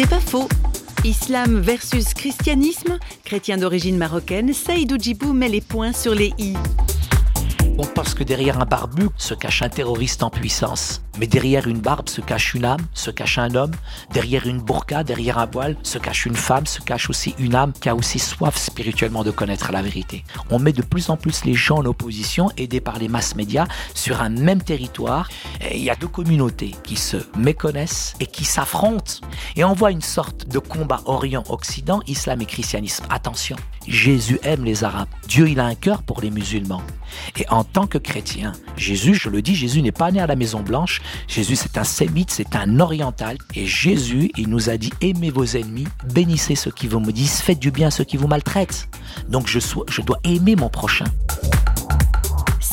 C'est pas faux. Islam versus christianisme, chrétien d'origine marocaine, Saïd Oudjibou met les points sur les i. On pense que derrière un barbu se cache un terroriste en puissance. Mais derrière une barbe se cache une âme, se cache un homme. Derrière une burqa, derrière un voile, se cache une femme, se cache aussi une âme qui a aussi soif spirituellement de connaître la vérité. On met de plus en plus les gens en opposition, aidés par les masses médias, sur un même territoire. Il y a deux communautés qui se méconnaissent et qui s'affrontent. Et on voit une sorte de combat Orient-Occident, islam et christianisme. Attention, Jésus aime les Arabes. Dieu, il a un cœur pour les musulmans. Et en tant que chrétien, Jésus, je le dis, Jésus n'est pas né à la Maison Blanche. Jésus, c'est un sémite, c'est un oriental. Et Jésus, il nous a dit, aimez vos ennemis, bénissez ceux qui vous maudissent, faites du bien à ceux qui vous maltraitent. Donc je, je dois aimer mon prochain.